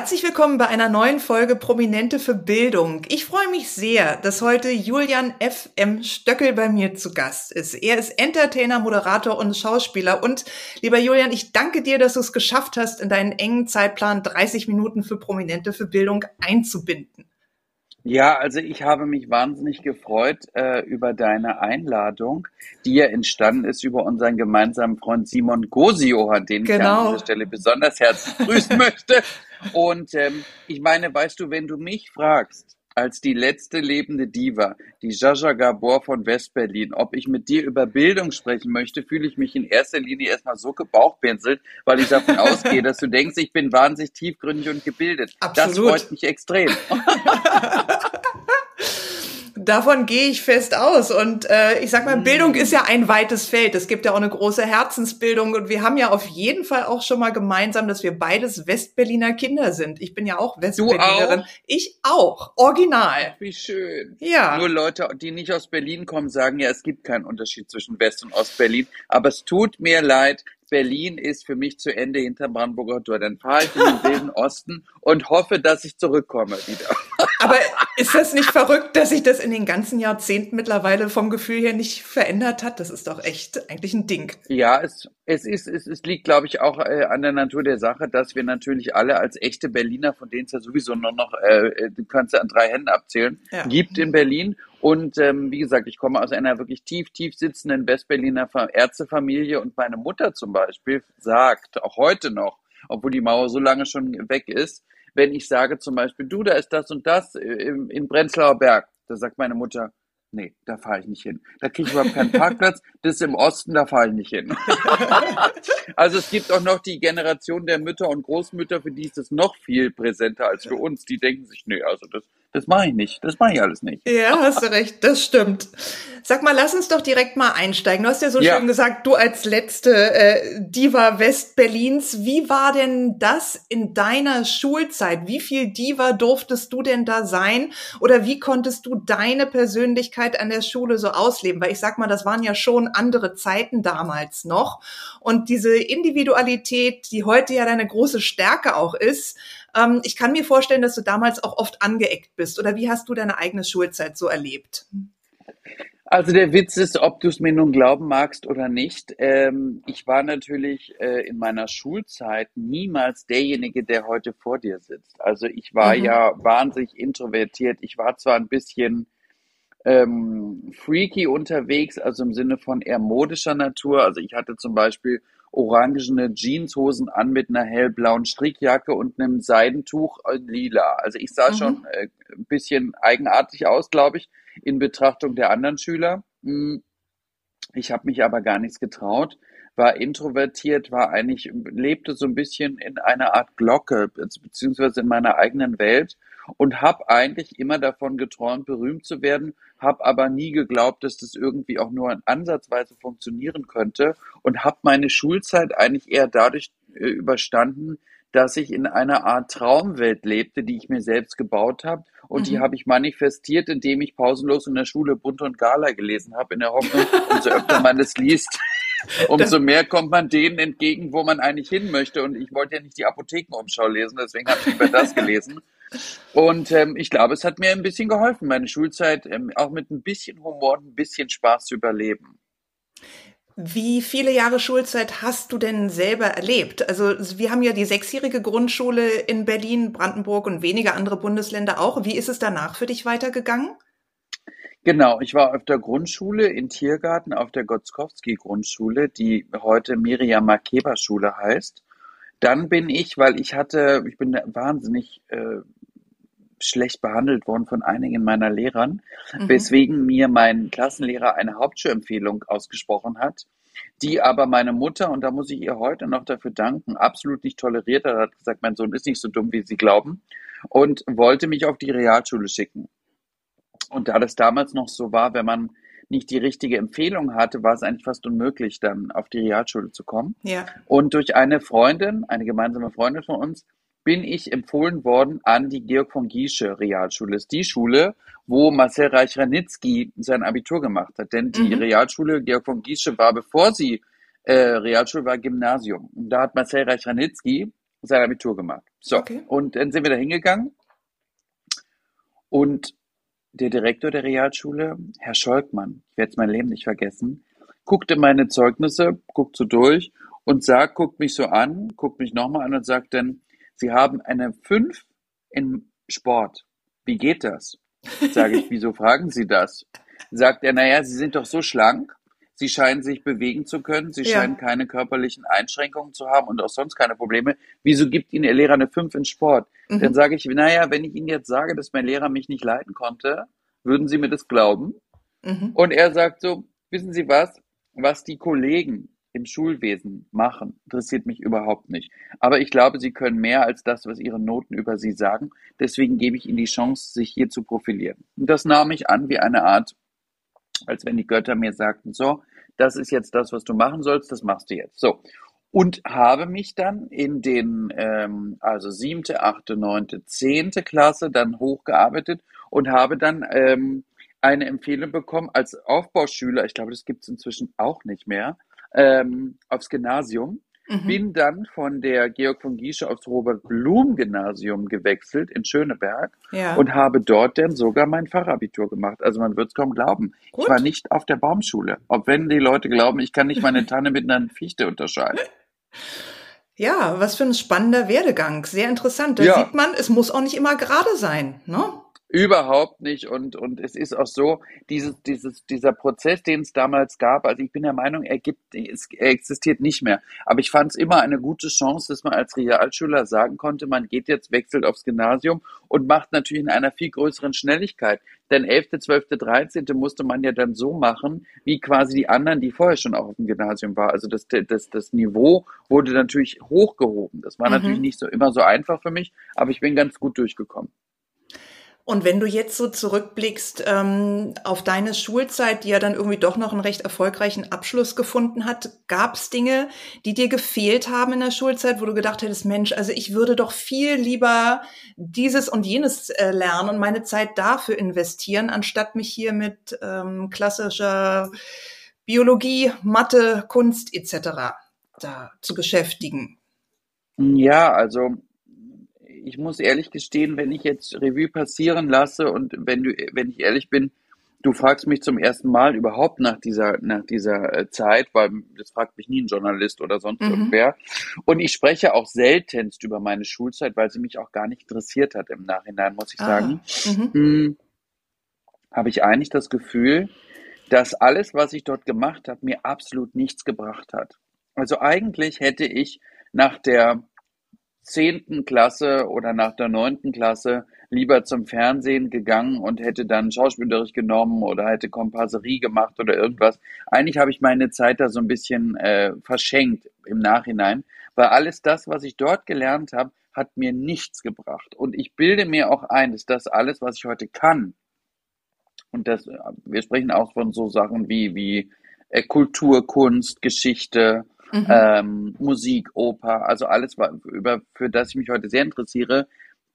Herzlich willkommen bei einer neuen Folge Prominente für Bildung. Ich freue mich sehr, dass heute Julian F. M. Stöckel bei mir zu Gast ist. Er ist Entertainer, Moderator und Schauspieler. Und lieber Julian, ich danke dir, dass du es geschafft hast, in deinen engen Zeitplan 30 Minuten für Prominente für Bildung einzubinden. Ja, also ich habe mich wahnsinnig gefreut äh, über deine Einladung, die ja entstanden ist über unseren gemeinsamen Freund Simon Gosiohan, den genau. ich an dieser Stelle besonders herzlich grüßen möchte. Und ähm, ich meine, weißt du, wenn du mich fragst, als die letzte lebende Diva, die Jaja Gabor von Westberlin, ob ich mit dir über Bildung sprechen möchte, fühle ich mich in erster Linie erstmal so gebauchpinselt, weil ich davon ausgehe, dass du denkst, ich bin wahnsinnig tiefgründig und gebildet. Absolut. Das freut mich extrem. Davon gehe ich fest aus. Und äh, ich sag mal, Bildung ist ja ein weites Feld. Es gibt ja auch eine große Herzensbildung. Und wir haben ja auf jeden Fall auch schon mal gemeinsam, dass wir beides Westberliner Kinder sind. Ich bin ja auch Westberlinerin. Auch? Ich auch. Original. Wie schön. Ja. Nur Leute, die nicht aus Berlin kommen, sagen ja, es gibt keinen Unterschied zwischen West- und Ostberlin. Aber es tut mir leid, Berlin ist für mich zu Ende hinter Brandenburger Tor. Dann fahre ich in den wilden Osten und hoffe, dass ich zurückkomme wieder. Aber ist das nicht verrückt, dass sich das in den ganzen Jahrzehnten mittlerweile vom Gefühl her nicht verändert hat? Das ist doch echt eigentlich ein Ding. Ja, es, es ist, es, es liegt, glaube ich, auch äh, an der Natur der Sache, dass wir natürlich alle als echte Berliner, von denen es ja sowieso nur noch, äh, äh, du kannst ja an drei Händen abzählen, ja. gibt in Berlin. Und ähm, wie gesagt, ich komme aus einer wirklich tief, tief sitzenden Westberliner Ärztefamilie und meine Mutter zum Beispiel sagt, auch heute noch, obwohl die Mauer so lange schon weg ist, wenn ich sage zum Beispiel, du, da ist das und das in, in Prenzlauer Berg, da sagt meine Mutter, nee, da fahre ich nicht hin. Da kriege ich überhaupt keinen Parkplatz. Das ist im Osten, da fahre ich nicht hin. also es gibt auch noch die Generation der Mütter und Großmütter, für die ist das noch viel präsenter als für uns. Die denken sich, nee, also das das mache ich nicht. Das mache ich alles nicht. Ja, hast du recht. Das stimmt. Sag mal, lass uns doch direkt mal einsteigen. Du hast ja so ja. schön gesagt, du als letzte äh, Diva Westberlins. Wie war denn das in deiner Schulzeit? Wie viel Diva durftest du denn da sein? Oder wie konntest du deine Persönlichkeit an der Schule so ausleben? Weil ich sag mal, das waren ja schon andere Zeiten damals noch. Und diese Individualität, die heute ja deine große Stärke auch ist, ähm, ich kann mir vorstellen, dass du damals auch oft angeeckt bist. Oder wie hast du deine eigene Schulzeit so erlebt? Also der Witz ist, ob du es mir nun glauben magst oder nicht. Ähm, ich war natürlich äh, in meiner Schulzeit niemals derjenige, der heute vor dir sitzt. Also ich war mhm. ja wahnsinnig introvertiert. Ich war zwar ein bisschen ähm, freaky unterwegs, also im Sinne von eher modischer Natur. Also ich hatte zum Beispiel orangene Jeanshosen an mit einer hellblauen Strickjacke und einem Seidentuch in lila. Also ich sah mhm. schon äh, ein bisschen eigenartig aus, glaube ich, in Betrachtung der anderen Schüler. Hm. Ich habe mich aber gar nichts getraut, war introvertiert, war eigentlich, lebte so ein bisschen in einer Art Glocke, beziehungsweise in meiner eigenen Welt und habe eigentlich immer davon geträumt, berühmt zu werden, habe aber nie geglaubt, dass das irgendwie auch nur ansatzweise funktionieren könnte und habe meine Schulzeit eigentlich eher dadurch äh, überstanden, dass ich in einer Art Traumwelt lebte, die ich mir selbst gebaut habe. Und mhm. die habe ich manifestiert, indem ich pausenlos in der Schule Bunt und Gala gelesen habe, in der Hoffnung, umso öfter man es liest, umso mehr kommt man denen entgegen, wo man eigentlich hin möchte. Und ich wollte ja nicht die Apothekenumschau lesen, deswegen habe ich lieber das gelesen. Und ähm, ich glaube, es hat mir ein bisschen geholfen, meine Schulzeit ähm, auch mit ein bisschen Humor und ein bisschen Spaß zu überleben. Wie viele Jahre Schulzeit hast du denn selber erlebt? Also wir haben ja die sechsjährige Grundschule in Berlin, Brandenburg und wenige andere Bundesländer auch. Wie ist es danach für dich weitergegangen? Genau, ich war auf der Grundschule in Tiergarten, auf der Gotzkowski-Grundschule, die heute Miriam Makeba Schule heißt. Dann bin ich, weil ich hatte, ich bin wahnsinnig äh, schlecht behandelt worden von einigen meiner Lehrern, mhm. weswegen mir mein Klassenlehrer eine Hauptschulempfehlung ausgesprochen hat, die aber meine Mutter, und da muss ich ihr heute noch dafür danken, absolut nicht toleriert hat, hat gesagt, mein Sohn ist nicht so dumm, wie Sie glauben, und wollte mich auf die Realschule schicken. Und da das damals noch so war, wenn man nicht die richtige Empfehlung hatte, war es eigentlich fast unmöglich, dann auf die Realschule zu kommen. Ja. Und durch eine Freundin, eine gemeinsame Freundin von uns, bin ich empfohlen worden an die Georg von Giesche Realschule. Das ist die Schule, wo Marcel Reich-Ranitzky sein Abitur gemacht hat. Denn die mhm. Realschule Georg von Giesche war, bevor sie äh, Realschule war, Gymnasium. Und da hat Marcel Reich-Ranitzky sein Abitur gemacht. So, okay. und dann sind wir da hingegangen. Und der Direktor der Realschule, Herr Scholkmann, ich werde es mein Leben nicht vergessen, guckte meine Zeugnisse, guckt so durch und sagt, guckt mich so an, guckt mich nochmal an und sagt dann, Sie haben eine 5 im Sport. Wie geht das? Sage ich, wieso fragen Sie das? Sagt er, naja, Sie sind doch so schlank. Sie scheinen sich bewegen zu können. Sie ja. scheinen keine körperlichen Einschränkungen zu haben und auch sonst keine Probleme. Wieso gibt Ihnen Ihr Lehrer eine 5 in Sport? Mhm. Dann sage ich, naja, wenn ich Ihnen jetzt sage, dass mein Lehrer mich nicht leiten konnte, würden Sie mir das glauben? Mhm. Und er sagt so, wissen Sie was? Was die Kollegen im Schulwesen machen, interessiert mich überhaupt nicht. Aber ich glaube, sie können mehr als das, was ihre Noten über sie sagen. Deswegen gebe ich ihnen die Chance, sich hier zu profilieren. Und das nahm ich an wie eine Art, als wenn die Götter mir sagten, so, das ist jetzt das, was du machen sollst, das machst du jetzt. So. Und habe mich dann in den, ähm, also siebte, achte, neunte, zehnte Klasse dann hochgearbeitet und habe dann ähm, eine Empfehlung bekommen als Aufbauschüler, ich glaube, das gibt es inzwischen auch nicht mehr, ähm, aufs Gymnasium. Mhm. Bin dann von der Georg von Giesche aufs Robert Blum Gymnasium gewechselt in Schöneberg ja. und habe dort dann sogar mein Fachabitur gemacht. Also man wird es kaum glauben. Gut. Ich war nicht auf der Baumschule. Auch wenn die Leute glauben, ich kann nicht meine Tanne mit einer Fichte unterscheiden. Ja, was für ein spannender Werdegang. Sehr interessant. Da ja. sieht man, es muss auch nicht immer gerade sein. Ne? Überhaupt nicht. Und, und es ist auch so, dieses, dieses, dieser Prozess, den es damals gab, also ich bin der Meinung, er gibt, es, er existiert nicht mehr. Aber ich fand es immer eine gute Chance, dass man als Realschüler sagen konnte, man geht jetzt, wechselt aufs Gymnasium und macht natürlich in einer viel größeren Schnelligkeit. Denn 11., 12., 13. musste man ja dann so machen, wie quasi die anderen, die vorher schon auch auf dem Gymnasium waren. Also das, das, das Niveau wurde natürlich hochgehoben. Das war mhm. natürlich nicht so immer so einfach für mich, aber ich bin ganz gut durchgekommen. Und wenn du jetzt so zurückblickst ähm, auf deine Schulzeit, die ja dann irgendwie doch noch einen recht erfolgreichen Abschluss gefunden hat, gab es Dinge, die dir gefehlt haben in der Schulzeit, wo du gedacht hättest, Mensch, also ich würde doch viel lieber dieses und jenes äh, lernen und meine Zeit dafür investieren, anstatt mich hier mit ähm, klassischer Biologie, Mathe, Kunst etc. da zu beschäftigen? Ja, also ich muss ehrlich gestehen, wenn ich jetzt Revue passieren lasse und wenn du, wenn ich ehrlich bin, du fragst mich zum ersten Mal überhaupt nach dieser, nach dieser äh, Zeit, weil das fragt mich nie ein Journalist oder sonst mhm. irgendwer. Und ich spreche auch seltenst über meine Schulzeit, weil sie mich auch gar nicht interessiert hat im Nachhinein, muss ich ah. sagen. Mhm. Hm, habe ich eigentlich das Gefühl, dass alles, was ich dort gemacht habe, mir absolut nichts gebracht hat. Also eigentlich hätte ich nach der zehnten Klasse oder nach der neunten Klasse lieber zum Fernsehen gegangen und hätte dann Schauspielunterricht genommen oder hätte Komparserie gemacht oder irgendwas. Eigentlich habe ich meine Zeit da so ein bisschen äh, verschenkt im Nachhinein, weil alles das, was ich dort gelernt habe, hat mir nichts gebracht. Und ich bilde mir auch ein, dass das alles, was ich heute kann, und das, wir sprechen auch von so Sachen wie, wie äh, Kultur, Kunst, Geschichte, mhm. ähm, Musik, Oper, also alles, über, für das ich mich heute sehr interessiere,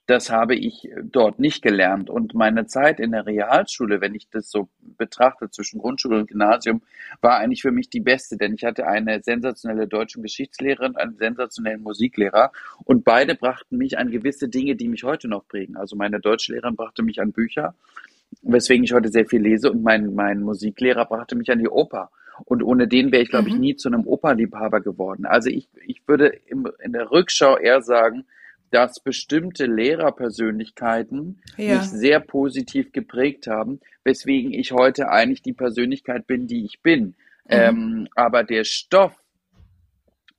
das habe ich dort nicht gelernt. Und meine Zeit in der Realschule, wenn ich das so betrachte zwischen Grundschule und Gymnasium, war eigentlich für mich die beste, denn ich hatte eine sensationelle deutsche Geschichtslehrerin und einen sensationellen Musiklehrer und beide brachten mich an gewisse Dinge, die mich heute noch prägen. Also meine Deutschlehrerin brachte mich an Bücher, weswegen ich heute sehr viel lese und mein, mein Musiklehrer brachte mich an die Oper. Und ohne den wäre ich, glaube ich, mhm. nie zu einem Operliebhaber geworden. Also ich, ich würde im, in der Rückschau eher sagen, dass bestimmte Lehrerpersönlichkeiten ja. mich sehr positiv geprägt haben, weswegen ich heute eigentlich die Persönlichkeit bin, die ich bin. Mhm. Ähm, aber der Stoff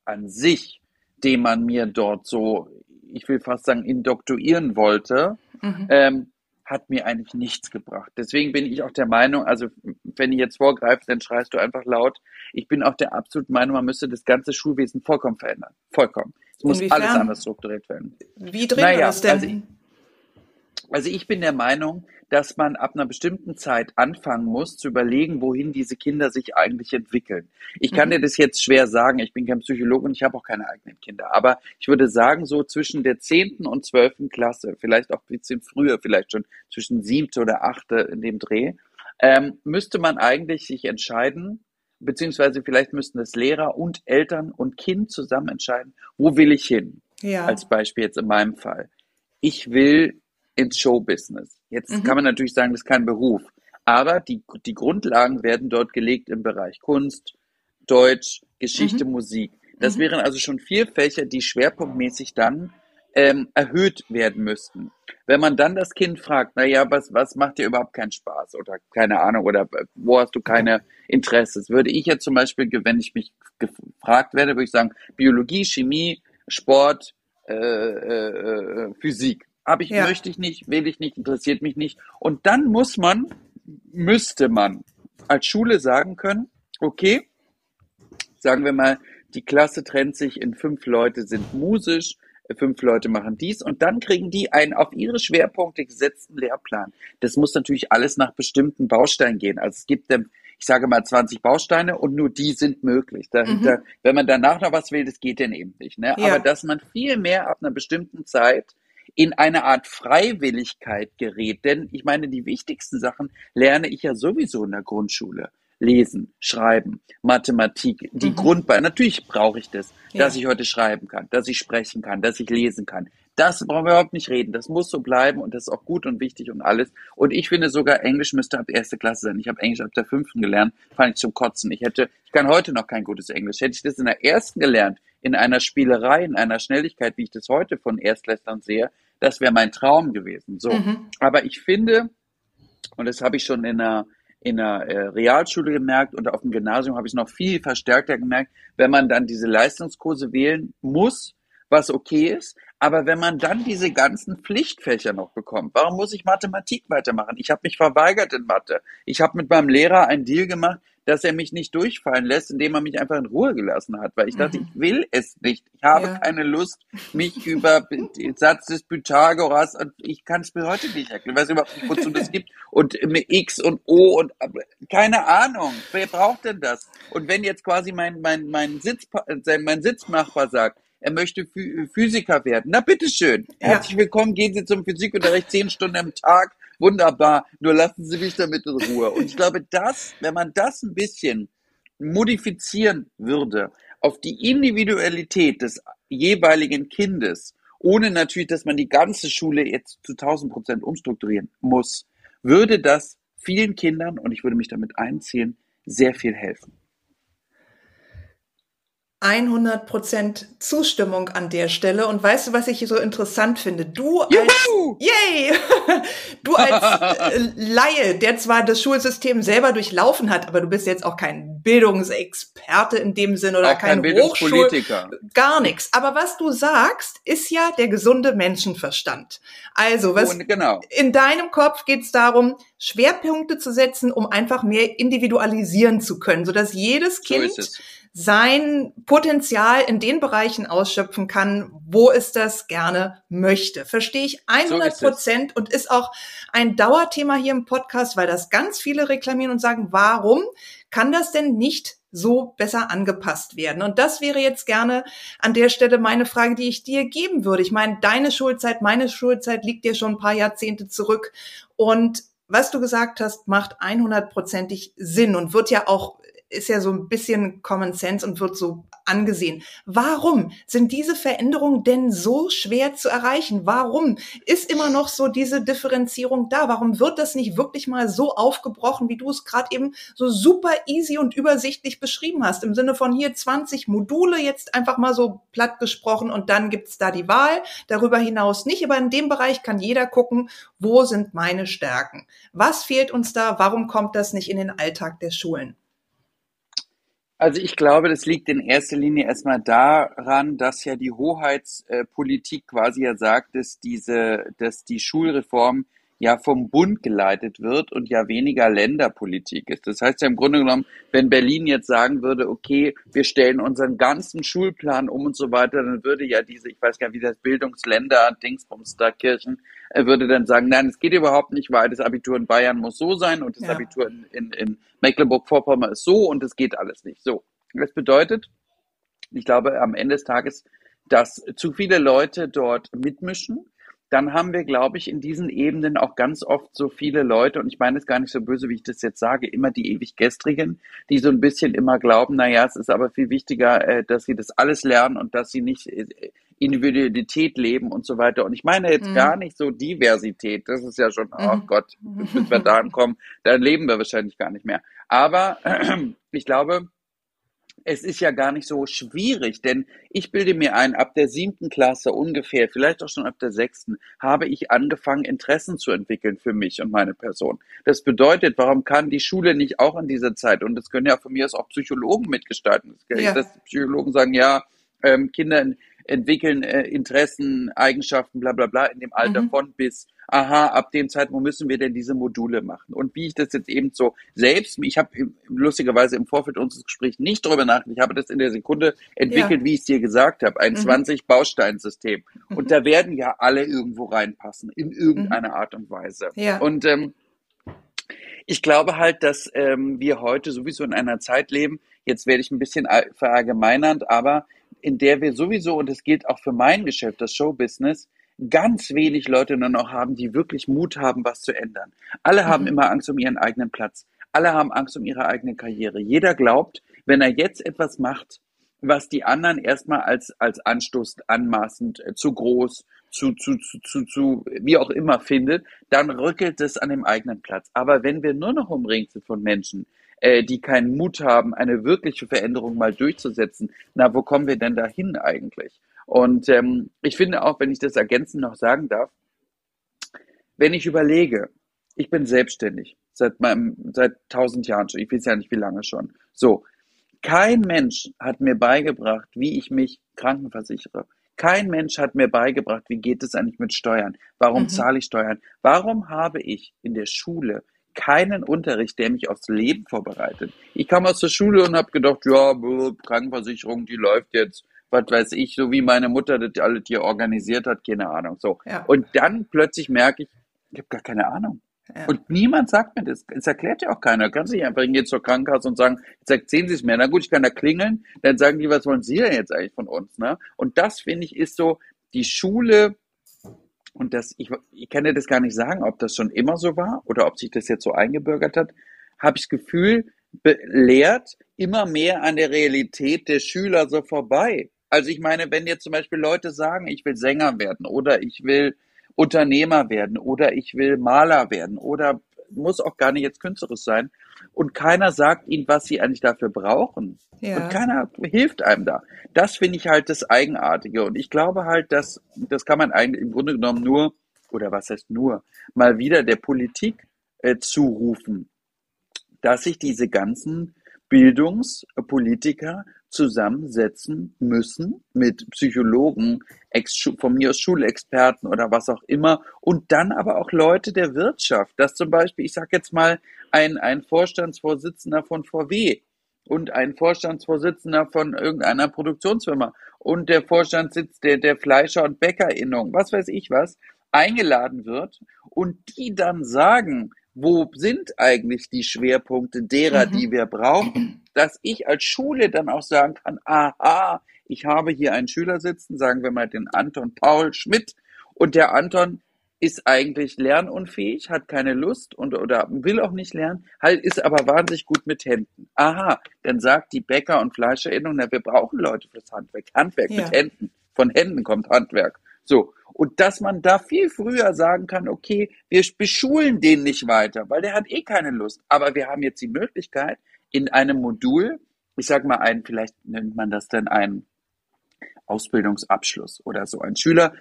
an sich, den man mir dort so, ich will fast sagen, indoktorieren wollte, mhm. ähm, hat mir eigentlich nichts gebracht. Deswegen bin ich auch der Meinung, also wenn ich jetzt vorgreife, dann schreist du einfach laut. Ich bin auch der absoluten Meinung, man müsste das ganze Schulwesen vollkommen verändern. Vollkommen. Es muss Inwiefern? alles anders strukturiert werden. Wie drin naja, das denn? Also Also ich bin der Meinung, dass man ab einer bestimmten Zeit anfangen muss zu überlegen, wohin diese Kinder sich eigentlich entwickeln. Ich kann mhm. dir das jetzt schwer sagen, ich bin kein Psychologe und ich habe auch keine eigenen Kinder, aber ich würde sagen, so zwischen der zehnten und zwölften Klasse, vielleicht auch ein bisschen früher, vielleicht schon zwischen siebte oder achte in dem Dreh, ähm, müsste man eigentlich sich entscheiden, beziehungsweise vielleicht müssten es Lehrer und Eltern und Kind zusammen entscheiden, wo will ich hin? Ja. Als Beispiel jetzt in meinem Fall. Ich will ins Showbusiness. Jetzt mhm. kann man natürlich sagen, das ist kein Beruf. Aber die, die Grundlagen werden dort gelegt im Bereich Kunst, Deutsch, Geschichte, mhm. Musik. Das mhm. wären also schon vier Fächer, die schwerpunktmäßig dann ähm, erhöht werden müssten. Wenn man dann das Kind fragt, na ja, was, was macht dir überhaupt keinen Spaß oder keine Ahnung oder wo hast du keine Interesse? Das würde ich jetzt zum Beispiel, wenn ich mich gefragt werde, würde ich sagen, Biologie, Chemie, Sport, äh, äh, äh Physik. Habe ich, ja. möchte ich nicht, will ich nicht, interessiert mich nicht. Und dann muss man, müsste man als Schule sagen können, okay, sagen wir mal, die Klasse trennt sich in fünf Leute sind musisch, fünf Leute machen dies und dann kriegen die einen auf ihre Schwerpunkte gesetzten Lehrplan. Das muss natürlich alles nach bestimmten Bausteinen gehen. Also es gibt, ich sage mal 20 Bausteine und nur die sind möglich. Dahinter, mhm. Wenn man danach noch was will, das geht dann eben nicht. Ne? Ja. Aber dass man viel mehr ab einer bestimmten Zeit in eine Art Freiwilligkeit gerät. Denn ich meine, die wichtigsten Sachen lerne ich ja sowieso in der Grundschule. Lesen, Schreiben, Mathematik, die mhm. Grundbeine. Natürlich brauche ich das, ja. dass ich heute schreiben kann, dass ich sprechen kann, dass ich lesen kann. Das brauchen wir überhaupt nicht reden. Das muss so bleiben und das ist auch gut und wichtig und alles. Und ich finde sogar, Englisch müsste ab erste Klasse sein. Ich habe Englisch ab der fünften gelernt, fand ich zum Kotzen. Ich hätte, ich kann heute noch kein gutes Englisch. Hätte ich das in der ersten gelernt, in einer Spielerei, in einer Schnelligkeit, wie ich das heute von Erstlästern sehe, das wäre mein Traum gewesen. So. Mhm. Aber ich finde, und das habe ich schon in einer in der äh, Realschule gemerkt und auf dem Gymnasium habe ich es noch viel verstärkter gemerkt, wenn man dann diese Leistungskurse wählen muss, was okay ist, aber wenn man dann diese ganzen Pflichtfächer noch bekommt, warum muss ich Mathematik weitermachen? Ich habe mich verweigert in Mathe. Ich habe mit meinem Lehrer einen Deal gemacht, dass er mich nicht durchfallen lässt, indem er mich einfach in Ruhe gelassen hat, weil ich dachte, mhm. ich will es nicht. Ich habe ja. keine Lust, mich über den Satz des Pythagoras und ich kann es mir heute nicht erklären. Ich weiß überhaupt nicht, wozu das gibt. Und X und O und keine Ahnung. Wer braucht denn das? Und wenn jetzt quasi mein, mein, mein, Sitz, mein Sitznachbar sagt, er möchte Physiker werden. Na bitteschön. Herzlich willkommen, gehen Sie zum Physikunterricht zehn Stunden am Tag wunderbar, nur lassen Sie mich damit in Ruhe. Und ich glaube, das, wenn man das ein bisschen modifizieren würde auf die Individualität des jeweiligen Kindes, ohne natürlich, dass man die ganze Schule jetzt zu 1000 Prozent umstrukturieren muss, würde das vielen Kindern, und ich würde mich damit einziehen, sehr viel helfen. 100% Zustimmung an der Stelle. Und weißt du, was ich so interessant finde? Du als, yay! du als äh, Laie, der zwar das Schulsystem selber durchlaufen hat, aber du bist jetzt auch kein Bildungsexperte in dem Sinn oder auch kein, kein Hochschulpolitiker. Gar nichts. Aber was du sagst, ist ja der gesunde Menschenverstand. Also, was, Und genau. in deinem Kopf geht es darum, Schwerpunkte zu setzen, um einfach mehr individualisieren zu können, sodass jedes Kind so sein Potenzial in den Bereichen ausschöpfen kann, wo es das gerne möchte. Verstehe ich 100 Prozent so und ist auch ein Dauerthema hier im Podcast, weil das ganz viele reklamieren und sagen, warum kann das denn nicht so besser angepasst werden? Und das wäre jetzt gerne an der Stelle meine Frage, die ich dir geben würde. Ich meine, deine Schulzeit, meine Schulzeit liegt dir schon ein paar Jahrzehnte zurück und was du gesagt hast, macht 100%ig Sinn und wird ja auch ist ja so ein bisschen Common Sense und wird so angesehen. Warum sind diese Veränderungen denn so schwer zu erreichen? Warum ist immer noch so diese Differenzierung da? Warum wird das nicht wirklich mal so aufgebrochen, wie du es gerade eben so super easy und übersichtlich beschrieben hast? Im Sinne von hier 20 Module, jetzt einfach mal so platt gesprochen und dann gibt's da die Wahl. Darüber hinaus nicht, aber in dem Bereich kann jeder gucken, wo sind meine Stärken? Was fehlt uns da? Warum kommt das nicht in den Alltag der Schulen? Also ich glaube, das liegt in erster Linie erstmal daran, dass ja die Hoheitspolitik quasi ja sagt, dass diese, dass die Schulreform ja vom Bund geleitet wird und ja weniger Länderpolitik ist. Das heißt ja im Grunde genommen, wenn Berlin jetzt sagen würde, okay, wir stellen unseren ganzen Schulplan um und so weiter, dann würde ja diese, ich weiß gar nicht, wie das Bildungsländer, Dingsbums da Kirchen, er würde dann sagen, nein, es geht überhaupt nicht, weil das Abitur in Bayern muss so sein und das ja. Abitur in, in, in Mecklenburg-Vorpommern ist so und es geht alles nicht so. Das bedeutet, ich glaube, am Ende des Tages, dass zu viele Leute dort mitmischen dann haben wir, glaube ich, in diesen Ebenen auch ganz oft so viele Leute, und ich meine es gar nicht so böse, wie ich das jetzt sage, immer die ewig Gestrigen, die so ein bisschen immer glauben, naja, es ist aber viel wichtiger, äh, dass sie das alles lernen und dass sie nicht äh, Individualität leben und so weiter. Und ich meine jetzt mhm. gar nicht so Diversität, das ist ja schon, oh mhm. Gott, bis wir da ankommen, dann leben wir wahrscheinlich gar nicht mehr. Aber ich glaube, es ist ja gar nicht so schwierig, denn ich bilde mir ein, ab der siebten Klasse ungefähr, vielleicht auch schon ab der sechsten, habe ich angefangen, Interessen zu entwickeln für mich und meine Person. Das bedeutet, warum kann die Schule nicht auch in dieser Zeit, und das können ja von mir aus auch Psychologen mitgestalten, ja. dass Psychologen sagen, ja, ähm, Kinder entwickeln äh, Interessen, Eigenschaften, bla bla bla in dem Alter mhm. von bis, aha, ab dem Zeitpunkt müssen wir denn diese Module machen. Und wie ich das jetzt eben so selbst, ich habe lustigerweise im Vorfeld unseres Gesprächs nicht darüber nachgedacht, ich habe das in der Sekunde entwickelt, ja. wie ich es dir gesagt habe, ein mhm. 20-Baustein-System. Mhm. Und da werden ja alle irgendwo reinpassen, in irgendeiner mhm. Art und Weise. Ja. Und ähm, ich glaube halt, dass ähm, wir heute sowieso in einer Zeit leben, jetzt werde ich ein bisschen verallgemeinernd, aber in der wir sowieso, und das gilt auch für mein Geschäft, das Showbusiness, ganz wenig Leute nur noch haben, die wirklich Mut haben, was zu ändern. Alle mhm. haben immer Angst um ihren eigenen Platz. Alle haben Angst um ihre eigene Karriere. Jeder glaubt, wenn er jetzt etwas macht, was die anderen erstmal als, als Anstoß anmaßend, äh, zu groß, zu, zu, zu, zu, zu, wie auch immer findet, dann rückelt es an dem eigenen Platz. Aber wenn wir nur noch umringt sind von Menschen, äh, die keinen Mut haben, eine wirkliche Veränderung mal durchzusetzen, na, wo kommen wir denn dahin eigentlich? Und ähm, ich finde auch, wenn ich das ergänzend noch sagen darf, wenn ich überlege, ich bin selbstständig seit meinem, seit tausend Jahren schon, ich weiß ja nicht wie lange schon. So. Kein Mensch hat mir beigebracht, wie ich mich krankenversichere. Kein Mensch hat mir beigebracht, wie geht es eigentlich mit Steuern? Warum mhm. zahle ich Steuern? Warum habe ich in der Schule keinen Unterricht, der mich aufs Leben vorbereitet. Ich kam aus der Schule und habe gedacht, ja, Krankenversicherung, die läuft jetzt, was weiß ich, so wie meine Mutter das alles hier organisiert hat, keine Ahnung. So. Ja. Und dann plötzlich merke ich, ich habe gar keine Ahnung. Ja. Und niemand sagt mir das. Es erklärt ja auch keiner. Kannst du nicht einfach hingehen zur Krankenkasse und sagen, jetzt erzählen Sie es mir. Na gut, ich kann da klingeln. Dann sagen die, was wollen Sie denn jetzt eigentlich von uns? Ne? Und das, finde ich, ist so, die Schule und das, ich, ich kann dir das gar nicht sagen, ob das schon immer so war oder ob sich das jetzt so eingebürgert hat, habe ich das Gefühl, lehrt immer mehr an der Realität der Schüler so vorbei. Also ich meine, wenn jetzt zum Beispiel Leute sagen, ich will Sänger werden oder ich will Unternehmer werden oder ich will Maler werden oder muss auch gar nicht jetzt künstlerisch sein, und keiner sagt ihnen, was sie eigentlich dafür brauchen. Ja. Und keiner hilft einem da. Das finde ich halt das Eigenartige. Und ich glaube halt, dass das kann man eigentlich im Grunde genommen nur, oder was heißt nur, mal wieder der Politik äh, zurufen, dass sich diese ganzen Bildungspolitiker zusammensetzen müssen mit Psychologen, von mir aus Schulexperten oder was auch immer. Und dann aber auch Leute der Wirtschaft, dass zum Beispiel, ich sage jetzt mal, ein, ein Vorstandsvorsitzender von VW und ein Vorstandsvorsitzender von irgendeiner Produktionsfirma und der Vorstandssitz der, der Fleischer- und Bäckerinnung, was weiß ich was, eingeladen wird und die dann sagen, wo sind eigentlich die Schwerpunkte derer, mhm. die wir brauchen, dass ich als Schule dann auch sagen kann, aha, ich habe hier einen Schüler sitzen, sagen wir mal den Anton Paul Schmidt, und der Anton ist eigentlich lernunfähig, hat keine Lust und oder will auch nicht lernen, halt ist aber wahnsinnig gut mit Händen. Aha, dann sagt die Bäcker und Fleischerinnung, na, wir brauchen Leute fürs Handwerk. Handwerk ja. mit Händen. Von Händen kommt Handwerk. So. Und dass man da viel früher sagen kann, okay, wir beschulen den nicht weiter, weil der hat eh keine Lust. Aber wir haben jetzt die Möglichkeit, in einem Modul, ich sag mal ein, vielleicht nennt man das dann ein Ausbildungsabschluss oder so. Ein Schüler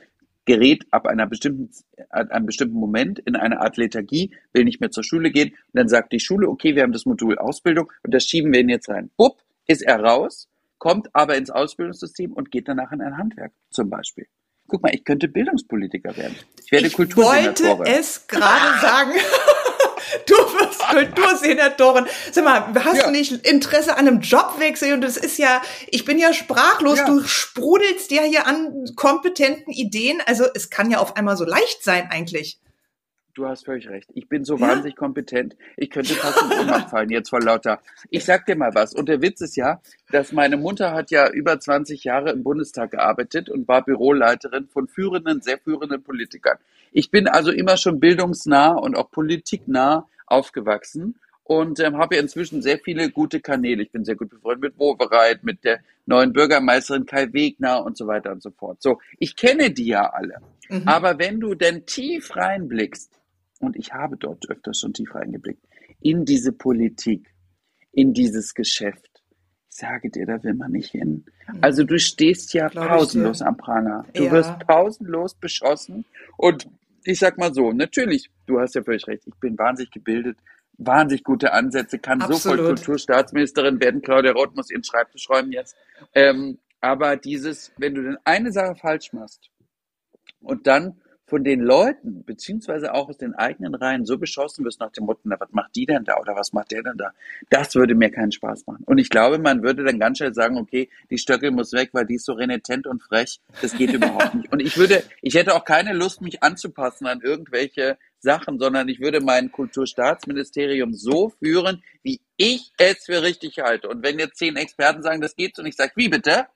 gerät ab einer bestimmten, einem bestimmten Moment in eine Art Lethargie, will nicht mehr zur Schule gehen. Und dann sagt die Schule, okay, wir haben das Modul Ausbildung und das schieben wir ihn jetzt rein. Bupp, ist er raus, kommt aber ins Ausbildungssystem und geht danach in ein Handwerk zum Beispiel. Guck mal, ich könnte Bildungspolitiker werden. Ich werde ich wollte es gerade sagen. Du wirst Kultursenatorin. Sag mal, hast ja. du nicht Interesse an einem Jobwechsel? Und das ist ja, ich bin ja sprachlos. Ja. Du sprudelst ja hier an kompetenten Ideen. Also es kann ja auf einmal so leicht sein eigentlich. Du hast völlig recht. Ich bin so ja? wahnsinnig kompetent. Ich könnte fast in Ohnmacht fallen jetzt vor lauter. Ich sag dir mal was. Und der Witz ist ja, dass meine Mutter hat ja über 20 Jahre im Bundestag gearbeitet und war Büroleiterin von führenden, sehr führenden Politikern. Ich bin also immer schon bildungsnah und auch politiknah aufgewachsen und ähm, habe ja inzwischen sehr viele gute Kanäle. Ich bin sehr gut befreundet mit Wovereit, mit der neuen Bürgermeisterin Kai Wegner und so weiter und so fort. So, ich kenne die ja alle. Mhm. Aber wenn du denn tief reinblickst, und ich habe dort öfters schon tief reingeblickt, in diese Politik, in dieses Geschäft, ich sage dir, da will man nicht hin. Mhm. Also du stehst ja Glaube pausenlos am Pranger. Du ja. wirst pausenlos beschossen und ich sag mal so, natürlich, du hast ja völlig recht, ich bin wahnsinnig gebildet, wahnsinnig gute Ansätze, kann Absolut. sofort Kulturstaatsministerin werden. Claudia Roth muss ihren Schreibtisch räumen jetzt. Ähm, aber dieses, wenn du denn eine Sache falsch machst und dann von den Leuten, beziehungsweise auch aus den eigenen Reihen so beschossen wirst nach dem Motto, na, was macht die denn da oder was macht der denn da? Das würde mir keinen Spaß machen. Und ich glaube, man würde dann ganz schnell sagen, okay, die Stöckel muss weg, weil die ist so renitent und frech. Das geht überhaupt nicht. Und ich würde, ich hätte auch keine Lust, mich anzupassen an irgendwelche Sachen, sondern ich würde mein Kulturstaatsministerium so führen, wie ich es für richtig halte. Und wenn jetzt zehn Experten sagen, das geht und ich sage, wie bitte?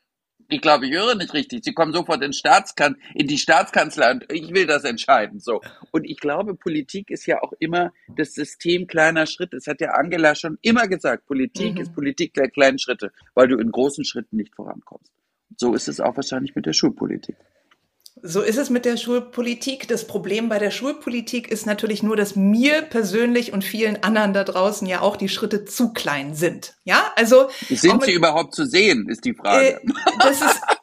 Ich glaube, ich höre nicht richtig. Sie kommen sofort in, Staatskan in die Staatskanzlei und ich will das entscheiden. So. Und ich glaube, Politik ist ja auch immer das System kleiner Schritte. Das hat ja Angela schon immer gesagt. Politik mhm. ist Politik der kleinen Schritte, weil du in großen Schritten nicht vorankommst. So ist es auch wahrscheinlich mit der Schulpolitik. So ist es mit der Schulpolitik. Das Problem bei der Schulpolitik ist natürlich nur, dass mir persönlich und vielen anderen da draußen ja auch die Schritte zu klein sind. Ja, also. Sind sie überhaupt zu sehen, ist die Frage. Äh, das ist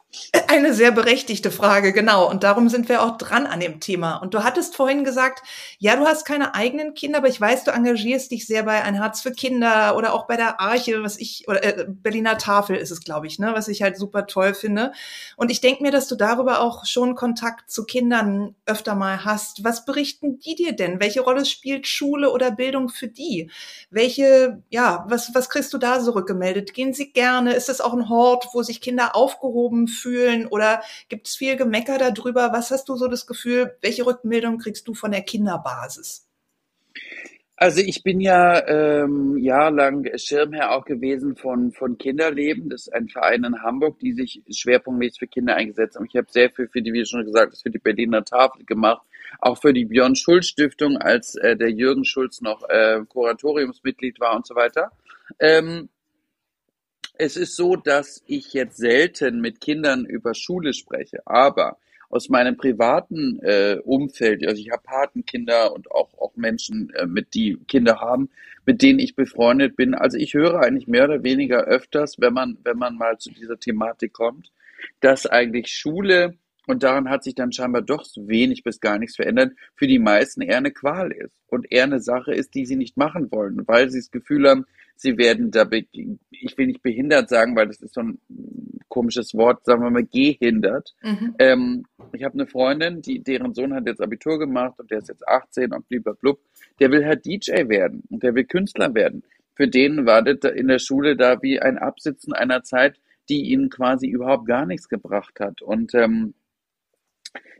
eine sehr berechtigte Frage, genau. Und darum sind wir auch dran an dem Thema. Und du hattest vorhin gesagt, ja, du hast keine eigenen Kinder, aber ich weiß, du engagierst dich sehr bei Ein Herz für Kinder oder auch bei der Arche, was ich, oder äh, Berliner Tafel ist es, glaube ich, ne, was ich halt super toll finde. Und ich denke mir, dass du darüber auch schon Kontakt zu Kindern öfter mal hast. Was berichten die dir denn? Welche Rolle spielt Schule oder Bildung für die? Welche, ja, was, was kriegst du da zurückgemeldet? Gehen sie gerne? Ist das auch ein Hort, wo sich Kinder aufgehoben fühlen? Fühlen oder gibt es viel Gemecker darüber? Was hast du so das Gefühl, welche Rückmeldung kriegst du von der Kinderbasis? Also ich bin ja ähm, jahrelang Schirmherr auch gewesen von, von Kinderleben. Das ist ein Verein in Hamburg, die sich schwerpunktmäßig für Kinder eingesetzt haben. Ich habe sehr viel für die, wie schon gesagt, für die Berliner Tafel gemacht, auch für die Björn Schulz Stiftung, als äh, der Jürgen Schulz noch äh, Kuratoriumsmitglied war und so weiter. Ähm, es ist so, dass ich jetzt selten mit Kindern über Schule spreche, aber aus meinem privaten äh, Umfeld, also ich habe Patenkinder und auch, auch Menschen, äh, mit die Kinder haben, mit denen ich befreundet bin. Also ich höre eigentlich mehr oder weniger öfters, wenn man, wenn man mal zu dieser Thematik kommt, dass eigentlich Schule, und daran hat sich dann scheinbar doch wenig bis gar nichts verändert, für die meisten eher eine Qual ist und eher eine Sache ist, die sie nicht machen wollen, weil sie das Gefühl haben, sie werden da, ich will nicht behindert sagen, weil das ist so ein komisches Wort, sagen wir mal, gehindert. Mhm. Ähm, ich habe eine Freundin, die, deren Sohn hat jetzt Abitur gemacht und der ist jetzt 18 und blub, der will halt DJ werden und der will Künstler werden. Für den war das in der Schule da wie ein Absitzen einer Zeit, die ihnen quasi überhaupt gar nichts gebracht hat. Und ähm,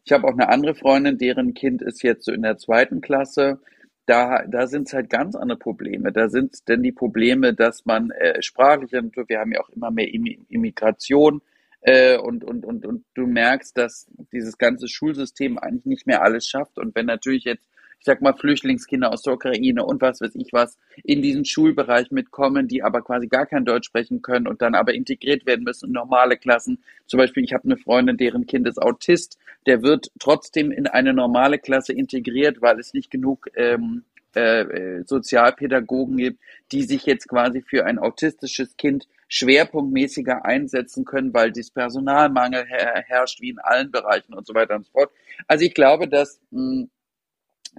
ich habe auch eine andere Freundin, deren Kind ist jetzt so in der zweiten Klasse da, da sind es halt ganz andere Probleme. Da sind es denn die Probleme, dass man äh, sprachlich, wir haben ja auch immer mehr Immigration äh, und, und, und, und du merkst, dass dieses ganze Schulsystem eigentlich nicht mehr alles schafft. Und wenn natürlich jetzt ich sag mal, Flüchtlingskinder aus der Ukraine und was weiß ich was in diesen Schulbereich mitkommen, die aber quasi gar kein Deutsch sprechen können und dann aber integriert werden müssen in normale Klassen. Zum Beispiel, ich habe eine Freundin, deren Kind ist Autist, der wird trotzdem in eine normale Klasse integriert, weil es nicht genug ähm, äh, äh Sozialpädagogen gibt, die sich jetzt quasi für ein autistisches Kind schwerpunktmäßiger einsetzen können, weil dies Personalmangel her herrscht, wie in allen Bereichen und so weiter und so fort. Also ich glaube, dass mh,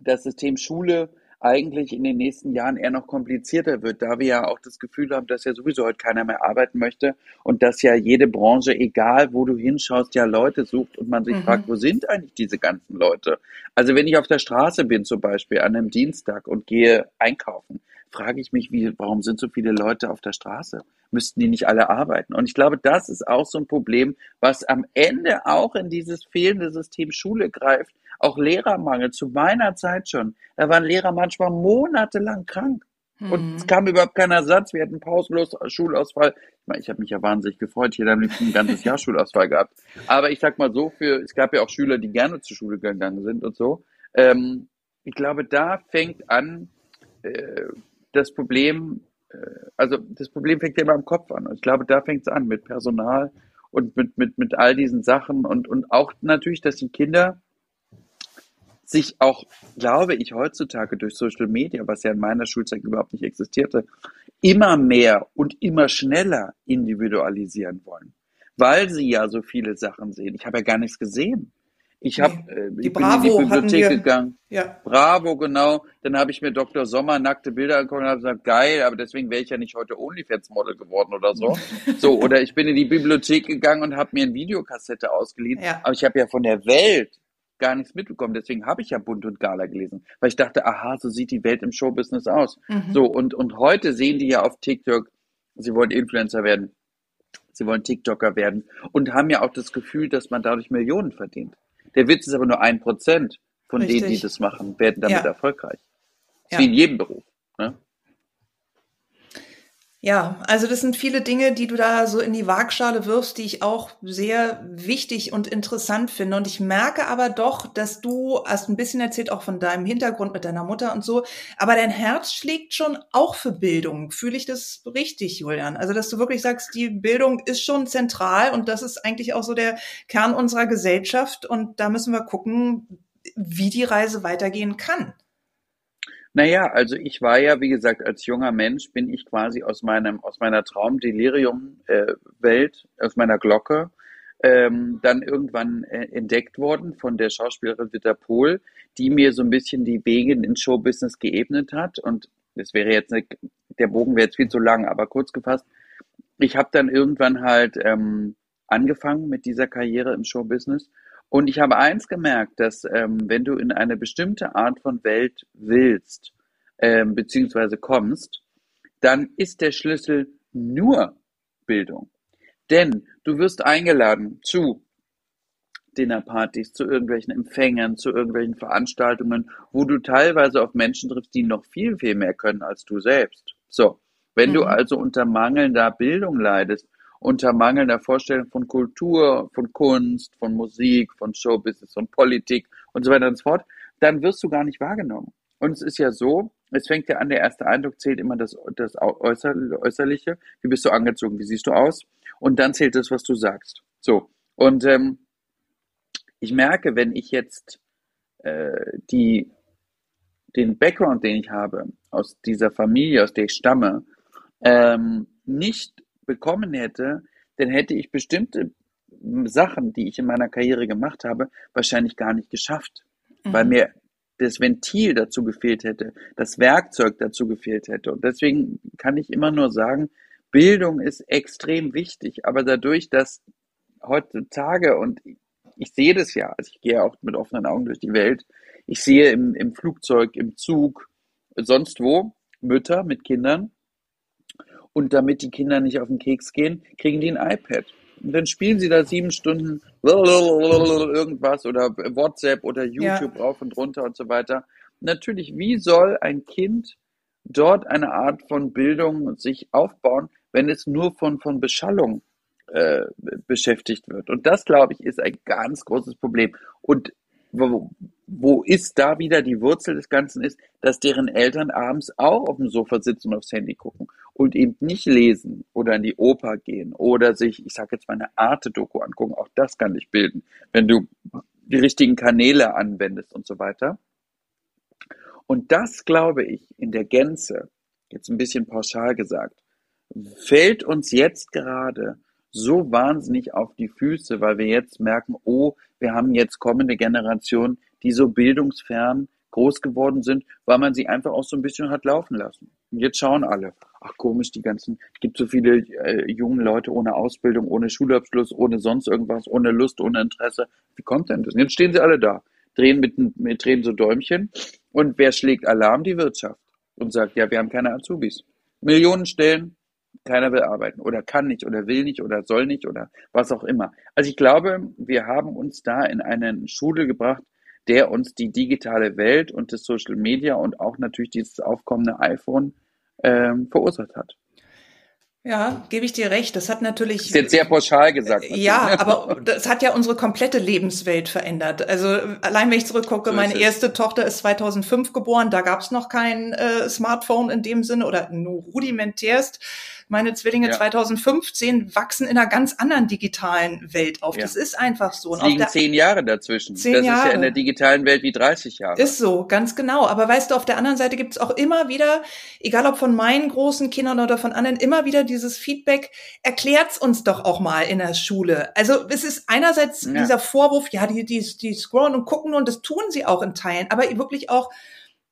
das System Schule eigentlich in den nächsten Jahren eher noch komplizierter wird, da wir ja auch das Gefühl haben, dass ja sowieso heute keiner mehr arbeiten möchte und dass ja jede Branche, egal wo du hinschaust, ja Leute sucht und man sich mhm. fragt, wo sind eigentlich diese ganzen Leute? Also wenn ich auf der Straße bin zum Beispiel an einem Dienstag und gehe einkaufen, frage ich mich, wie, warum sind so viele Leute auf der Straße? Müssten die nicht alle arbeiten? Und ich glaube, das ist auch so ein Problem, was am Ende auch in dieses fehlende System Schule greift, auch Lehrermangel zu meiner Zeit schon. Da waren Lehrer manchmal monatelang krank. Und es mhm. kam überhaupt kein Ersatz. Wir hatten pausenlos Schulausfall. Ich meine, ich habe mich ja wahnsinnig gefreut. Ich hätte am liebsten ein ganzes Jahr Schulausfall gehabt. Aber ich sag mal so, für, es gab ja auch Schüler, die gerne zur Schule gegangen sind und so. Ähm, ich glaube, da fängt an, äh, das Problem, äh, also das Problem fängt ja immer im Kopf an. Ich glaube, da fängt es an mit Personal und mit, mit, mit all diesen Sachen und, und auch natürlich, dass die Kinder sich auch, glaube ich, heutzutage durch Social Media, was ja in meiner Schulzeit überhaupt nicht existierte, immer mehr und immer schneller individualisieren wollen, weil sie ja so viele Sachen sehen. Ich habe ja gar nichts gesehen. Ich habe äh, die Bravo in die Bibliothek gegangen. Ja. Bravo, genau. Dann habe ich mir Dr. Sommer nackte Bilder angeguckt und habe gesagt, geil, aber deswegen wäre ich ja nicht heute OnlyFans-Model geworden oder so. so, oder ich bin in die Bibliothek gegangen und habe mir eine Videokassette ausgeliehen. Ja. Aber ich habe ja von der Welt gar nichts mitbekommen. Deswegen habe ich ja Bunt und Gala gelesen, weil ich dachte, aha, so sieht die Welt im Showbusiness aus. Mhm. So und und heute sehen die ja auf TikTok, sie wollen Influencer werden, sie wollen TikToker werden und haben ja auch das Gefühl, dass man dadurch Millionen verdient. Der Witz ist aber nur ein Prozent von Richtig. denen, die das machen, werden damit ja. erfolgreich. Ja. Wie in jedem Beruf. Ne? Ja, also das sind viele Dinge, die du da so in die Waagschale wirfst, die ich auch sehr wichtig und interessant finde. Und ich merke aber doch, dass du hast ein bisschen erzählt, auch von deinem Hintergrund mit deiner Mutter und so, aber dein Herz schlägt schon auch für Bildung. Fühle ich das richtig, Julian? Also, dass du wirklich sagst, die Bildung ist schon zentral und das ist eigentlich auch so der Kern unserer Gesellschaft. Und da müssen wir gucken, wie die Reise weitergehen kann. Naja, also ich war ja, wie gesagt, als junger Mensch bin ich quasi aus meinem, aus meiner Traumdelirium-Welt, äh, aus meiner Glocke, ähm, dann irgendwann äh, entdeckt worden von der Schauspielerin Witter Pohl, die mir so ein bisschen die Wege ins Showbusiness geebnet hat. Und das wäre jetzt, eine, der Bogen wäre jetzt viel zu lang, aber kurz gefasst, ich habe dann irgendwann halt ähm, angefangen mit dieser Karriere im Showbusiness und ich habe eins gemerkt, dass ähm, wenn du in eine bestimmte Art von Welt willst, ähm, beziehungsweise kommst, dann ist der Schlüssel nur Bildung. Denn du wirst eingeladen zu Dinnerpartys, zu irgendwelchen Empfängen, zu irgendwelchen Veranstaltungen, wo du teilweise auf Menschen triffst, die noch viel, viel mehr können als du selbst. So, wenn mhm. du also unter mangelnder Bildung leidest, unter mangelnder Vorstellung von Kultur, von Kunst, von Musik, von Showbusiness, von Politik und so weiter und so fort, dann wirst du gar nicht wahrgenommen. Und es ist ja so, es fängt ja an, der erste Eindruck zählt immer das, das Äußerliche. Wie bist du angezogen? Wie siehst du aus? Und dann zählt das, was du sagst. So. Und ähm, ich merke, wenn ich jetzt äh, die, den Background, den ich habe, aus dieser Familie, aus der ich stamme, ähm, nicht bekommen hätte, dann hätte ich bestimmte Sachen, die ich in meiner Karriere gemacht habe, wahrscheinlich gar nicht geschafft, mhm. weil mir das Ventil dazu gefehlt hätte, das Werkzeug dazu gefehlt hätte. Und deswegen kann ich immer nur sagen, Bildung ist extrem wichtig, aber dadurch, dass heutzutage, und ich sehe das ja, also ich gehe auch mit offenen Augen durch die Welt, ich sehe im, im Flugzeug, im Zug, sonst wo Mütter mit Kindern, und damit die Kinder nicht auf den Keks gehen, kriegen die ein iPad. Und dann spielen sie da sieben Stunden irgendwas oder WhatsApp oder YouTube ja. rauf und runter und so weiter. Natürlich, wie soll ein Kind dort eine Art von Bildung sich aufbauen, wenn es nur von, von Beschallung äh, beschäftigt wird? Und das, glaube ich, ist ein ganz großes Problem. Und wo, wo ist da wieder die Wurzel des Ganzen ist, dass deren Eltern abends auch auf dem Sofa sitzen und aufs Handy gucken und eben nicht lesen oder in die Oper gehen oder sich, ich sage jetzt mal eine Arte-Doku angucken, auch das kann dich bilden, wenn du die richtigen Kanäle anwendest und so weiter. Und das glaube ich in der Gänze, jetzt ein bisschen pauschal gesagt, fällt uns jetzt gerade so wahnsinnig auf die Füße, weil wir jetzt merken, oh, wir haben jetzt kommende Generationen, die so bildungsfern groß geworden sind, weil man sie einfach auch so ein bisschen hat laufen lassen. Und jetzt schauen alle, ach komisch, die ganzen, es gibt so viele äh, junge Leute ohne Ausbildung, ohne Schulabschluss, ohne sonst irgendwas, ohne Lust, ohne Interesse. Wie kommt denn das? Und jetzt stehen sie alle da, drehen mit, mit drehen so Däumchen. Und wer schlägt Alarm? Die Wirtschaft. Und sagt, ja, wir haben keine Azubis. Millionen Stellen, keiner will arbeiten oder kann nicht oder will nicht oder soll nicht oder was auch immer. Also ich glaube, wir haben uns da in eine Schule gebracht, der uns die digitale Welt und das Social Media und auch natürlich dieses aufkommende iPhone ähm, verursacht hat. Ja, gebe ich dir recht. Das hat natürlich. Das ist jetzt sehr pauschal gesagt. Natürlich. Ja, aber das hat ja unsere komplette Lebenswelt verändert. Also allein wenn ich zurückgucke, so meine erste Tochter ist 2005 geboren. Da gab es noch kein äh, Smartphone in dem Sinne oder nur rudimentärst. Meine Zwillinge ja. 2015 wachsen in einer ganz anderen digitalen Welt auf. Ja. Das ist einfach so. Es liegen zehn Jahre dazwischen. Zehn das Jahre. ist ja in der digitalen Welt wie 30 Jahre. Ist so, ganz genau. Aber weißt du, auf der anderen Seite gibt es auch immer wieder, egal ob von meinen großen Kindern oder von anderen, immer wieder dieses Feedback, erklärt's uns doch auch mal in der Schule. Also es ist einerseits ja. dieser Vorwurf, ja, die, die, die scrollen und gucken und das tun sie auch in Teilen, aber wirklich auch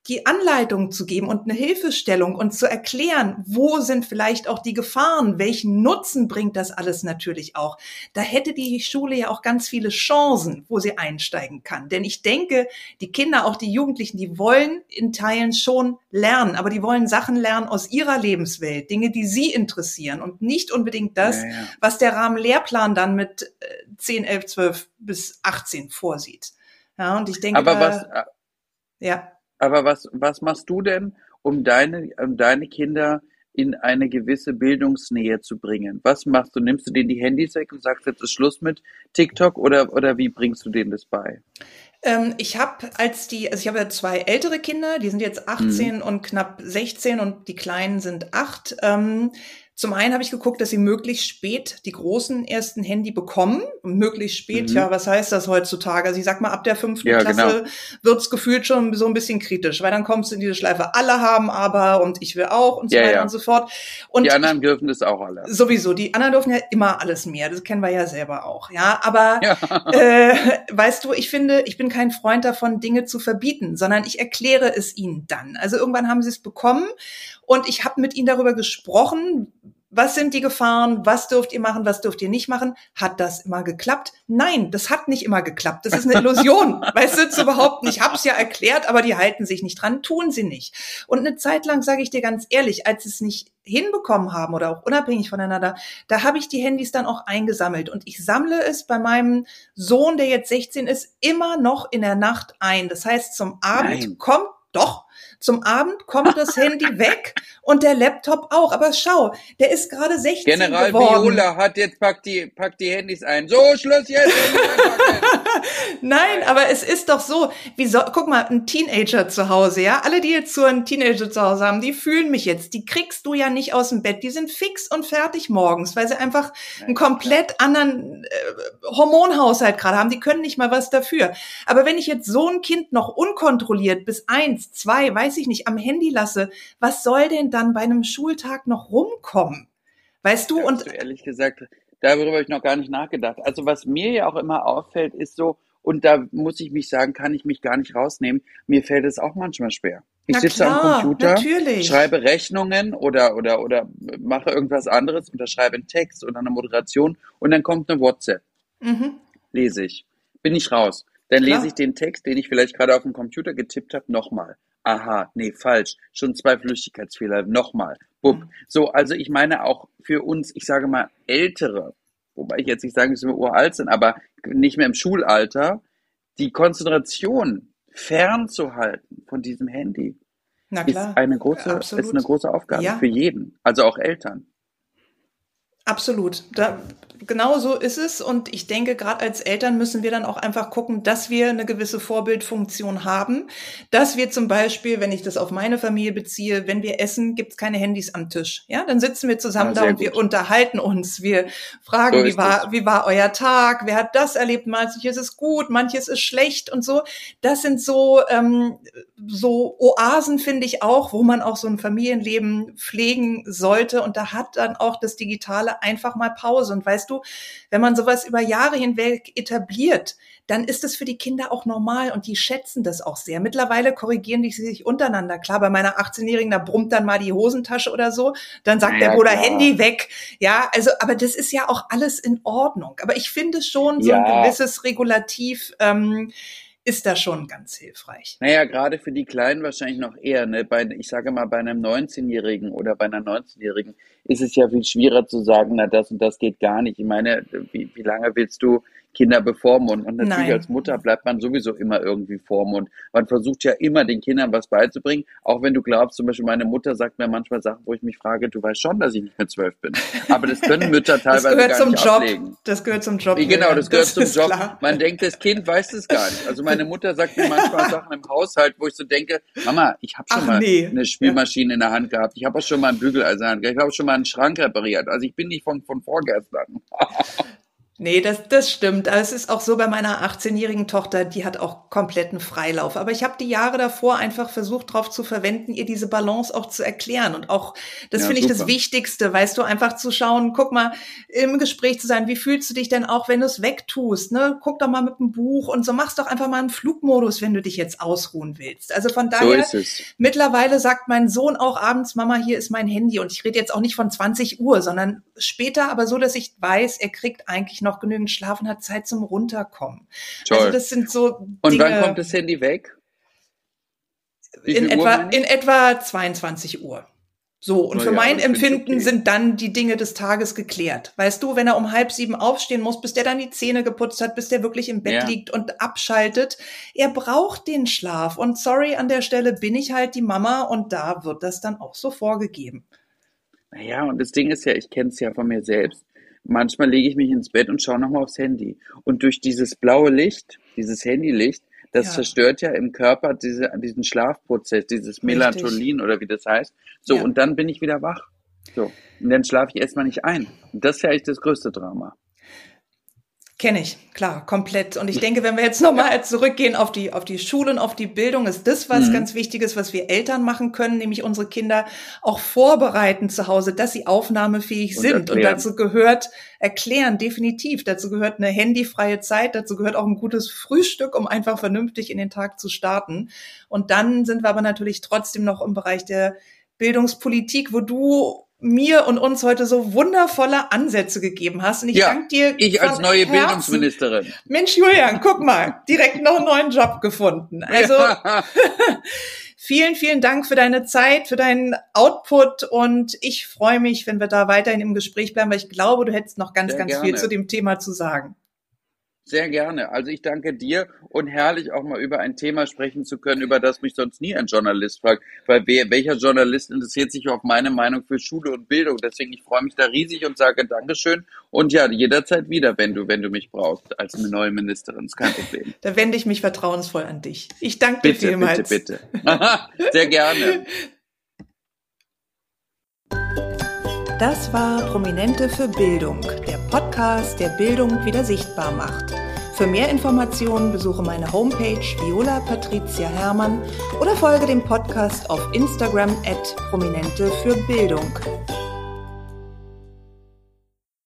die Anleitung zu geben und eine Hilfestellung und zu erklären, wo sind vielleicht auch die Gefahren, welchen Nutzen bringt das alles natürlich auch. Da hätte die Schule ja auch ganz viele Chancen, wo sie einsteigen kann. Denn ich denke, die Kinder, auch die Jugendlichen, die wollen in Teilen schon lernen, aber die wollen Sachen lernen aus ihrer Lebenswelt, Dinge, die sie interessieren und nicht unbedingt das, ja, ja. was der Rahmenlehrplan dann mit 10, 11, 12 bis 18 vorsieht. Ja, und ich denke, aber was, ja. Aber was, was machst du denn, um deine, um deine Kinder in eine gewisse Bildungsnähe zu bringen? Was machst du? Nimmst du denen die Handys weg und sagst, jetzt ist Schluss mit TikTok oder, oder wie bringst du denen das bei? Ähm, ich habe als die, also ich habe ja zwei ältere Kinder, die sind jetzt 18 mhm. und knapp 16 und die Kleinen sind acht. Ähm, zum einen habe ich geguckt, dass sie möglichst spät die großen ersten Handy bekommen. Möglichst spät, mhm. ja, was heißt das heutzutage? Also ich sag mal, ab der fünften ja, Klasse genau. wird's gefühlt schon so ein bisschen kritisch, weil dann kommst du in diese Schleife, alle haben aber und ich will auch und so ja, weiter ja. und so fort. Und die anderen dürfen das auch alle. Sowieso, die anderen dürfen ja immer alles mehr. Das kennen wir ja selber auch, ja. Aber. Äh, weißt du, ich finde, ich bin kein Freund davon, Dinge zu verbieten, sondern ich erkläre es ihnen dann. Also irgendwann haben sie es bekommen und ich habe mit ihnen darüber gesprochen, was sind die Gefahren, was dürft ihr machen, was dürft ihr nicht machen? Hat das immer geklappt? Nein, das hat nicht immer geklappt. Das ist eine Illusion. weißt du, es überhaupt nicht. Ich hab's ja erklärt, aber die halten sich nicht dran, tun sie nicht. Und eine Zeit lang, sage ich dir ganz ehrlich, als sie es nicht hinbekommen haben oder auch unabhängig voneinander, da habe ich die Handys dann auch eingesammelt. Und ich sammle es bei meinem Sohn, der jetzt 16 ist, immer noch in der Nacht ein. Das heißt, zum Abend Nein. kommt doch zum Abend kommt das Handy weg und der Laptop auch. Aber schau, der ist gerade 16 General geworden. Viola hat jetzt packt die, packt die Handys ein. So, Schluss jetzt. Nein, aber es ist doch so, wie so, guck mal, ein Teenager zu Hause, ja? Alle, die jetzt so einen Teenager zu Hause haben, die fühlen mich jetzt. Die kriegst du ja nicht aus dem Bett. Die sind fix und fertig morgens, weil sie einfach einen komplett anderen äh, Hormonhaushalt gerade haben. Die können nicht mal was dafür. Aber wenn ich jetzt so ein Kind noch unkontrolliert bis eins, zwei, weiß ich nicht, am Handy lasse, was soll denn dann bei einem Schultag noch rumkommen? Weißt du, ja, und. Du ehrlich gesagt, darüber habe ich noch gar nicht nachgedacht. Also was mir ja auch immer auffällt, ist so, und da muss ich mich sagen, kann ich mich gar nicht rausnehmen. Mir fällt es auch manchmal schwer. Ich sitze klar, am Computer, natürlich. schreibe Rechnungen oder, oder, oder mache irgendwas anderes oder schreibe einen Text oder eine Moderation und dann kommt eine WhatsApp. Mhm. Lese ich. Bin ich raus. Dann klar. lese ich den Text, den ich vielleicht gerade auf dem Computer getippt habe, nochmal aha, nee, falsch, schon zwei Flüchtigkeitsfehler, nochmal, bupp. Mhm. So, also ich meine auch für uns, ich sage mal, Ältere, wobei ich jetzt nicht sagen, dass wir uralt sind, aber nicht mehr im Schulalter, die Konzentration fernzuhalten von diesem Handy, ist eine große, ist eine große Aufgabe ja. für jeden, also auch Eltern. Absolut. Da, genau so ist es. Und ich denke, gerade als Eltern müssen wir dann auch einfach gucken, dass wir eine gewisse Vorbildfunktion haben. Dass wir zum Beispiel, wenn ich das auf meine Familie beziehe, wenn wir essen, gibt's keine Handys am Tisch. Ja, dann sitzen wir zusammen ja, da und gut. wir unterhalten uns. Wir fragen, so wie war, wie war euer Tag? Wer hat das erlebt? Manches ist gut, manches ist schlecht und so. Das sind so, ähm, so Oasen, finde ich auch, wo man auch so ein Familienleben pflegen sollte. Und da hat dann auch das Digitale da einfach mal Pause. Und weißt du, wenn man sowas über Jahre hinweg etabliert, dann ist es für die Kinder auch normal und die schätzen das auch sehr. Mittlerweile korrigieren die sich untereinander. Klar, bei meiner 18-Jährigen, da brummt dann mal die Hosentasche oder so, dann sagt ja, der Bruder klar. Handy weg. Ja, also, aber das ist ja auch alles in Ordnung. Aber ich finde schon so ja. ein gewisses Regulativ, ähm, ist da schon ganz hilfreich. Naja, gerade für die Kleinen wahrscheinlich noch eher. Ne? Bei, ich sage mal, bei einem 19-Jährigen oder bei einer 19-Jährigen ist es ja viel schwieriger zu sagen, na das und das geht gar nicht. Ich meine, wie, wie lange willst du Kinder bevormunden. Und natürlich Nein. als Mutter bleibt man sowieso immer irgendwie vormund. Man versucht ja immer den Kindern was beizubringen, auch wenn du glaubst, zum Beispiel meine Mutter sagt mir manchmal Sachen, wo ich mich frage, du weißt schon, dass ich nicht mehr zwölf bin. Aber das können Mütter teilweise gar zum nicht Job. ablegen. Das gehört zum Job. Genau, das gehört das zum Job. Klar. Man denkt, das Kind weiß es gar nicht. Also meine Mutter sagt mir manchmal Sachen im Haushalt, wo ich so denke, Mama, ich habe schon Ach, mal nee. eine Spülmaschine ja. in der Hand gehabt. Ich habe auch schon mal ein Bügeleisen in der Hand gehabt. Ich habe schon mal einen Schrank repariert. Also ich bin nicht von, von vorgestern. Nee, das, das stimmt. Aber es ist auch so bei meiner 18-jährigen Tochter, die hat auch kompletten Freilauf. Aber ich habe die Jahre davor einfach versucht, darauf zu verwenden, ihr diese Balance auch zu erklären. Und auch, das ja, finde ich das Wichtigste, weißt du, einfach zu schauen, guck mal, im Gespräch zu sein, wie fühlst du dich denn auch, wenn du es wegtust? Ne? Guck doch mal mit dem Buch und so machst doch einfach mal einen Flugmodus, wenn du dich jetzt ausruhen willst. Also von daher, so mittlerweile sagt mein Sohn auch abends, Mama, hier ist mein Handy. Und ich rede jetzt auch nicht von 20 Uhr, sondern später, aber so, dass ich weiß, er kriegt eigentlich noch genügend Schlaf und hat Zeit zum Runterkommen. Toll. Also das sind so Und Dinge, wann kommt das Handy weg? In etwa, in etwa 22 Uhr. So, und Na für ja, mein Empfinden okay. sind dann die Dinge des Tages geklärt. Weißt du, wenn er um halb sieben aufstehen muss, bis der dann die Zähne geputzt hat, bis der wirklich im Bett ja. liegt und abschaltet, er braucht den Schlaf. Und sorry, an der Stelle bin ich halt die Mama und da wird das dann auch so vorgegeben. Naja, und das Ding ist ja, ich kenne es ja von mir selbst manchmal lege ich mich ins Bett und schaue nochmal aufs Handy. Und durch dieses blaue Licht, dieses Handylicht, das ja. zerstört ja im Körper diese, diesen Schlafprozess, dieses Melatonin Richtig. oder wie das heißt. So, ja. und dann bin ich wieder wach. So, und dann schlafe ich erstmal nicht ein. Und das ist ja eigentlich das größte Drama. Kenne ich, klar, komplett. Und ich denke, wenn wir jetzt nochmal zurückgehen auf die, auf die Schulen, auf die Bildung, ist das was mhm. ganz Wichtiges, was wir Eltern machen können, nämlich unsere Kinder auch vorbereiten zu Hause, dass sie aufnahmefähig und sind. Erklären. Und dazu gehört erklären, definitiv. Dazu gehört eine handyfreie Zeit, dazu gehört auch ein gutes Frühstück, um einfach vernünftig in den Tag zu starten. Und dann sind wir aber natürlich trotzdem noch im Bereich der Bildungspolitik, wo du mir und uns heute so wundervolle Ansätze gegeben hast. Und ich ja, danke dir. Ich als neue Herzen. Bildungsministerin. Mensch, Julian, guck mal, direkt noch einen neuen Job gefunden. Also vielen, vielen Dank für deine Zeit, für deinen Output und ich freue mich, wenn wir da weiterhin im Gespräch bleiben, weil ich glaube, du hättest noch ganz, Sehr ganz gerne. viel zu dem Thema zu sagen. Sehr gerne. Also ich danke dir und herrlich auch mal über ein Thema sprechen zu können, über das mich sonst nie ein Journalist fragt. Weil wer, welcher Journalist interessiert sich auf meine Meinung für Schule und Bildung? Deswegen, ich freue mich da riesig und sage Dankeschön. Und ja, jederzeit wieder, wenn du, wenn du mich brauchst, als neue Ministerin. Ist kein Problem. Da wende ich mich vertrauensvoll an dich. Ich danke dir bitte, vielmals. Bitte, bitte. Sehr gerne. Das war Prominente für Bildung, der Podcast, der Bildung wieder sichtbar macht. Für mehr Informationen besuche meine Homepage Viola Patricia Hermann oder folge dem Podcast auf Instagram at Prominente für Bildung.